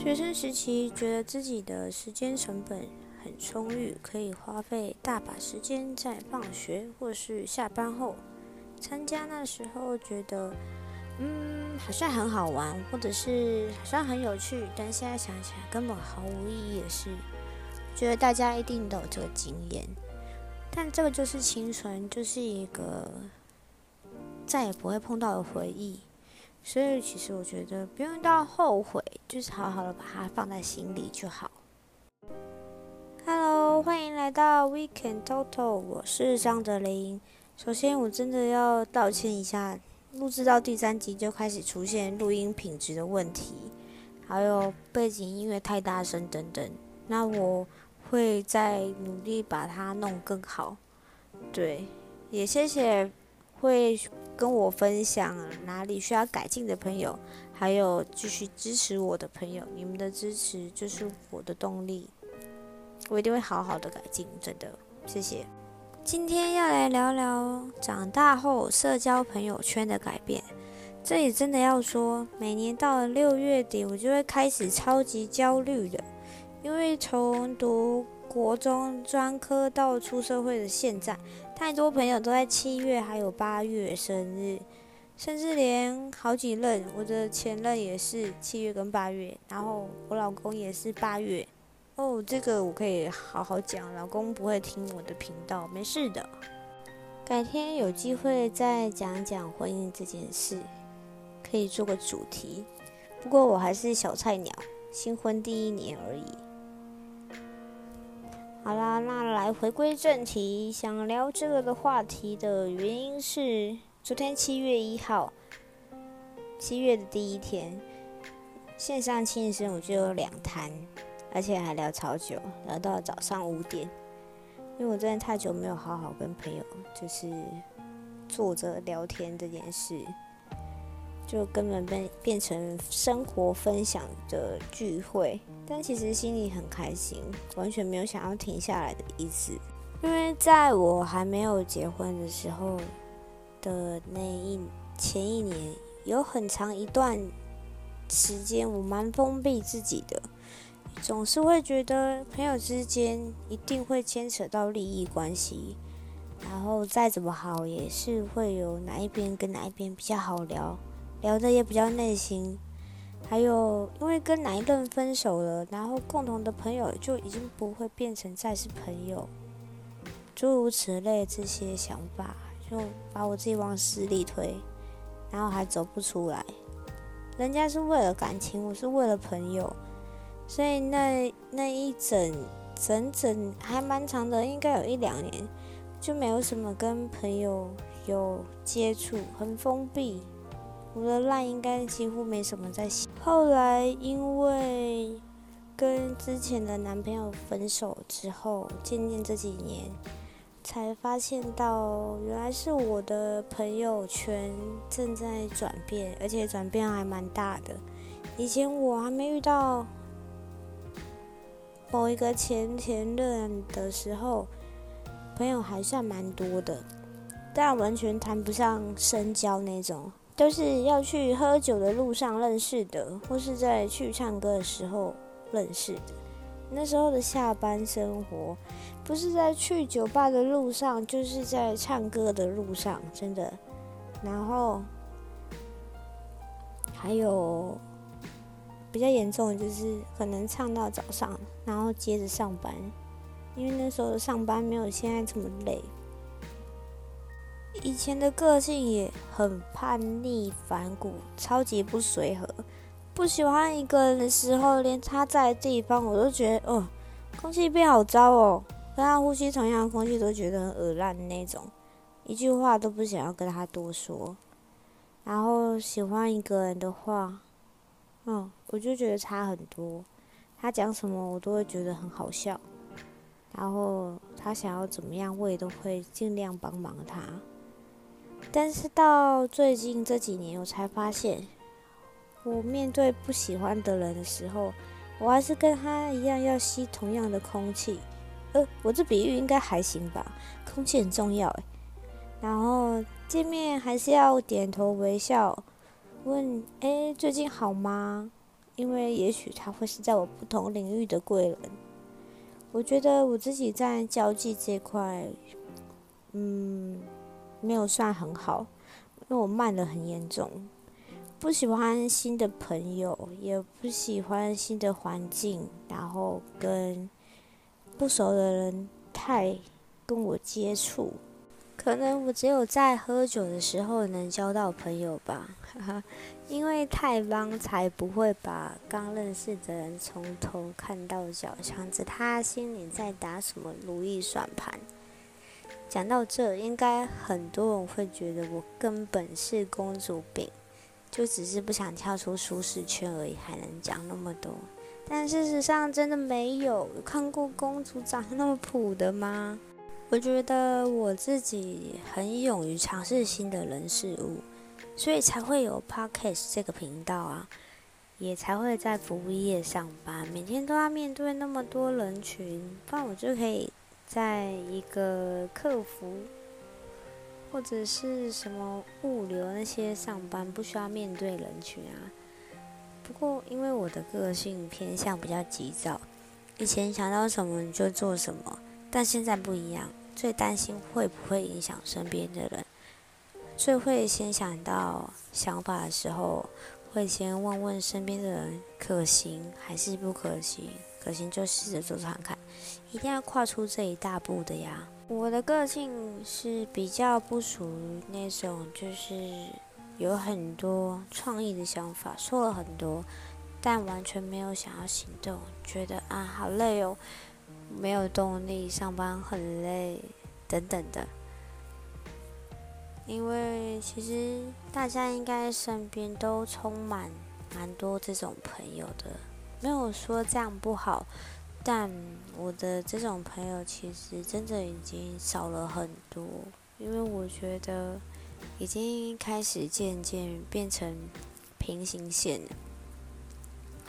学生时期觉得自己的时间成本很充裕，可以花费大把时间在放学或是下班后参加。那时候觉得，嗯，好像很好玩，或者是好像很有趣。但现在想起来，根本毫无意义的事。觉得大家一定都有这个经验，但这个就是青春，就是一个再也不会碰到的回忆。所以，其实我觉得不用到后悔，就是好好的把它放在心里就好。Hello，欢迎来到 Weekend Total，我是张德林。首先，我真的要道歉一下，录制到第三集就开始出现录音品质的问题，还有背景音乐太大声等等。那我会再努力把它弄更好。对，也谢谢会。跟我分享哪里需要改进的朋友，还有继续支持我的朋友，你们的支持就是我的动力，我一定会好好的改进，真的，谢谢。今天要来聊聊长大后社交朋友圈的改变，这里真的要说，每年到了六月底，我就会开始超级焦虑的，因为从读国中专科到出社会的现在。太多朋友都在七月还有八月生日，甚至连好几任，我的前任也是七月跟八月，然后我老公也是八月。哦，这个我可以好好讲，老公不会听我的频道，没事的。改天有机会再讲讲婚姻这件事，可以做个主题。不过我还是小菜鸟，新婚第一年而已。好啦，那来回归正题，想聊这个的话题的原因是，昨天七月一号，七月的第一天，线上庆生我就有两摊，而且还聊超久，聊到早上五点，因为我真的太久没有好好跟朋友就是坐着聊天这件事。就根本变变成生活分享的聚会，但其实心里很开心，完全没有想要停下来的意思。因为在我还没有结婚的时候的那一前一年，有很长一段时间我蛮封闭自己的，总是会觉得朋友之间一定会牵扯到利益关系，然后再怎么好也是会有哪一边跟哪一边比较好聊。聊的也比较内心，还有因为跟哪一顿分手了，然后共同的朋友就已经不会变成再是朋友，诸如此类这些想法，就把我自己往死里推，然后还走不出来。人家是为了感情，我是为了朋友，所以那那一整整整还蛮长的，应该有一两年，就没有什么跟朋友有接触，很封闭。我的烂应该几乎没什么在写。后来因为跟之前的男朋友分手之后，渐渐这几年才发现到，原来是我的朋友圈正在转变，而且转变还蛮大的。以前我还没遇到某一个前前任的时候，朋友还算蛮多的，但完全谈不上深交那种。都是要去喝酒的路上认识的，或是在去唱歌的时候认识的。那时候的下班生活，不是在去酒吧的路上，就是在唱歌的路上，真的。然后还有比较严重的，就是可能唱到早上，然后接着上班，因为那时候上班没有现在这么累。以前的个性也很叛逆、反骨，超级不随和。不喜欢一个人的时候，连他在的地方我都觉得，哦，空气变好糟哦。跟他呼吸同样的空气都觉得很恶烂的那种，一句话都不想要跟他多说。然后喜欢一个人的话，嗯，我就觉得差很多。他讲什么我都会觉得很好笑。然后他想要怎么样，我也都会尽量帮忙他。但是到最近这几年，我才发现，我面对不喜欢的人的时候，我还是跟他一样要吸同样的空气。呃，我这比喻应该还行吧？空气很重要诶。然后见面还是要点头微笑，问：哎，最近好吗？因为也许他会是在我不同领域的贵人。我觉得我自己在交际这块，嗯，没有算很好，因为我慢的很严重，不喜欢新的朋友，也不喜欢新的环境，然后跟不熟的人太跟我接触。可能我只有在喝酒的时候能交到朋友吧，因为太忙才不会把刚认识的人从头看到脚，想着他心里在打什么如意算盘。讲到这，应该很多人会觉得我根本是公主病，就只是不想跳出舒适圈而已，还能讲那么多。但事实上真的没有，有看过公主长得那么普的吗？我觉得我自己很勇于尝试新的人事物，所以才会有 podcast 这个频道啊，也才会在服务业上班，每天都要面对那么多人群，不然我就可以在一个客服或者是什么物流那些上班，不需要面对人群啊。不过因为我的个性偏向比较急躁，以前想到什么就做什么。但现在不一样，最担心会不会影响身边的人，最会先想到想法的时候，会先问问身边的人可行还是不可行，可行就试着做看看，一定要跨出这一大步的呀。我的个性是比较不属于那种就是有很多创意的想法，说了很多，但完全没有想要行动，觉得啊好累哦。没有动力，上班很累，等等的。因为其实大家应该身边都充满蛮多这种朋友的，没有说这样不好，但我的这种朋友其实真的已经少了很多，因为我觉得已经开始渐渐变成平行线了。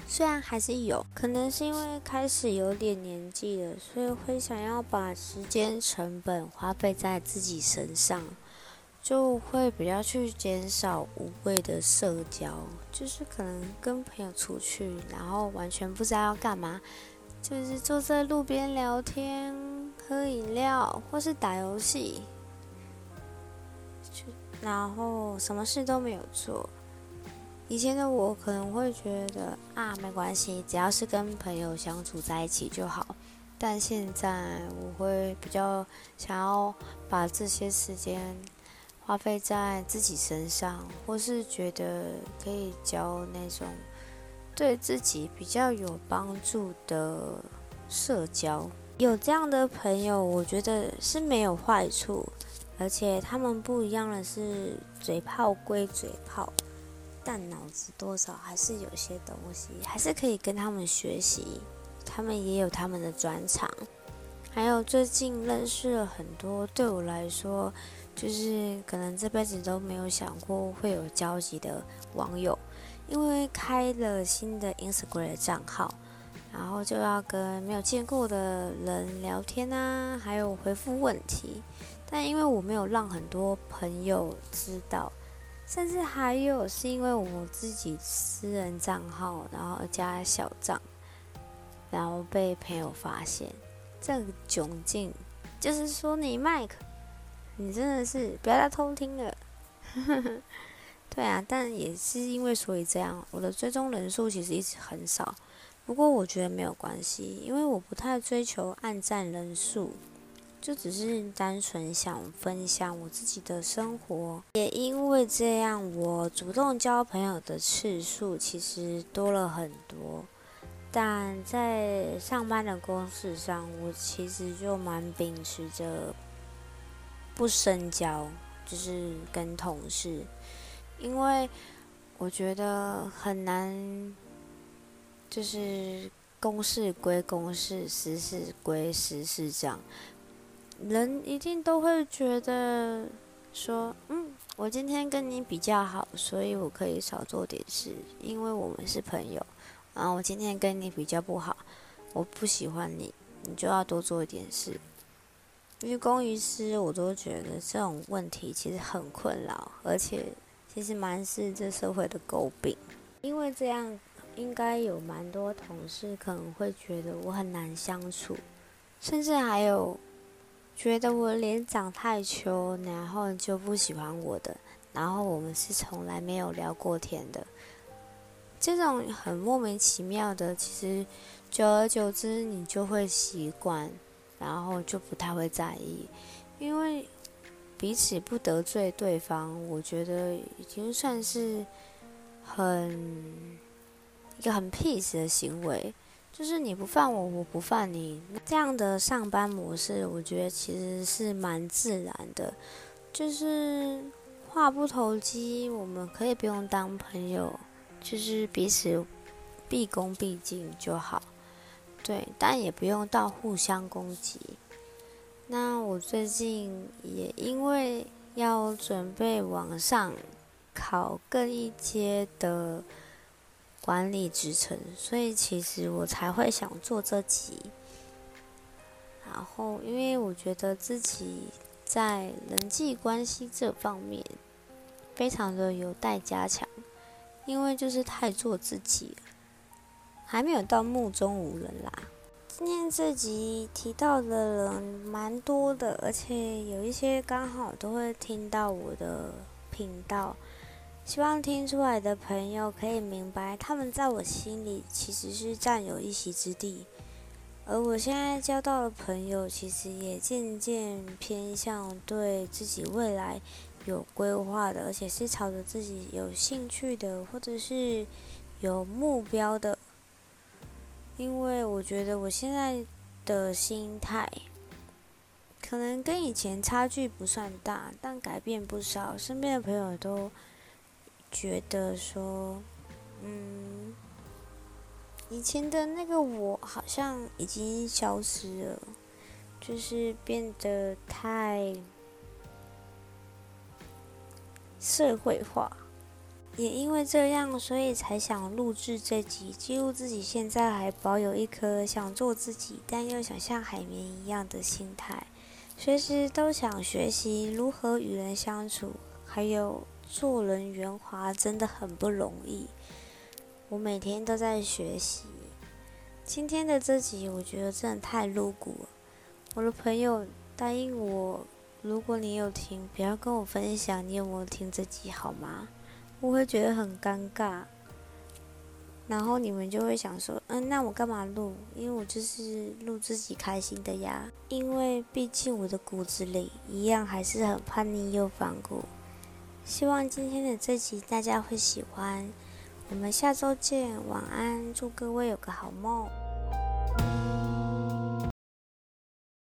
虽然还是有可能是因为开始有点年纪了，所以会想要把时间成本花费在自己身上，就会比较去减少无谓的社交，就是可能跟朋友出去，然后完全不知道要干嘛，就是坐在路边聊天、喝饮料或是打游戏，然后什么事都没有做。以前的我可能会觉得啊，没关系，只要是跟朋友相处在一起就好。但现在我会比较想要把这些时间花费在自己身上，或是觉得可以交那种对自己比较有帮助的社交。有这样的朋友，我觉得是没有坏处，而且他们不一样的是，嘴炮归嘴炮。但脑子多少还是有些东西，还是可以跟他们学习。他们也有他们的专长。还有最近认识了很多对我来说，就是可能这辈子都没有想过会有交集的网友。因为开了新的 Instagram 账号，然后就要跟没有见过的人聊天啊，还有回复问题。但因为我没有让很多朋友知道。甚至还有是因为我自己私人账号，然后加小账，然后被朋友发现，这个窘境，就是说你麦克，你真的是不要再偷听了。对啊，但也是因为所以这样，我的追踪人数其实一直很少。不过我觉得没有关系，因为我不太追求按赞人数。就只是单纯想分享我自己的生活，也因为这样，我主动交朋友的次数其实多了很多。但在上班的公司上，我其实就蛮秉持着不深交，就是跟同事，因为我觉得很难，就是公事归公事，私事归私事这样。人一定都会觉得说，嗯，我今天跟你比较好，所以我可以少做点事，因为我们是朋友。啊，我今天跟你比较不好，我不喜欢你，你就要多做一点事。于公于私，我都觉得这种问题其实很困扰，而且其实蛮是这社会的诟病。因为这样，应该有蛮多同事可能会觉得我很难相处，甚至还有觉得我脸长太球，然后就不喜欢我的，然后我们是从来没有聊过天的。这种很莫名其妙的，其实久而久之你就会习惯，然后就不太会在意，因为彼此不得罪对方，我觉得已经算是很一个很 peace 的行为，就是你不犯我，我不犯你，这样的上班模式，我觉得其实是蛮自然的，就是话不投机，我们可以不用当朋友。就是彼此毕恭毕敬就好，对，但也不用到互相攻击。那我最近也因为要准备往上考更一阶的管理职称，所以其实我才会想做这集。然后，因为我觉得自己在人际关系这方面非常的有待加强。因为就是太做自己，还没有到目中无人啦。今天这集提到的人蛮多的，而且有一些刚好都会听到我的频道。希望听出来的朋友可以明白，他们在我心里其实是占有一席之地。而我现在交到的朋友，其实也渐渐偏向对自己未来。有规划的，而且是朝着自己有兴趣的，或者是有目标的。因为我觉得我现在的心态，可能跟以前差距不算大，但改变不少。身边的朋友都觉得说，嗯，以前的那个我好像已经消失了，就是变得太。社会化，也因为这样，所以才想录制这集，记录自己现在还保有一颗想做自己，但又想像海绵一样的心态，随时都想学习如何与人相处，还有做人圆滑真的很不容易。我每天都在学习。今天的这集，我觉得真的太露骨了。我的朋友答应我。如果你有听，不要跟我分享你有没有听这集好吗？我会觉得很尴尬，然后你们就会想说，嗯，那我干嘛录？因为我就是录自己开心的呀。因为毕竟我的骨子里一样还是很叛逆又反骨。希望今天的这集大家会喜欢。我们下周见，晚安，祝各位有个好梦。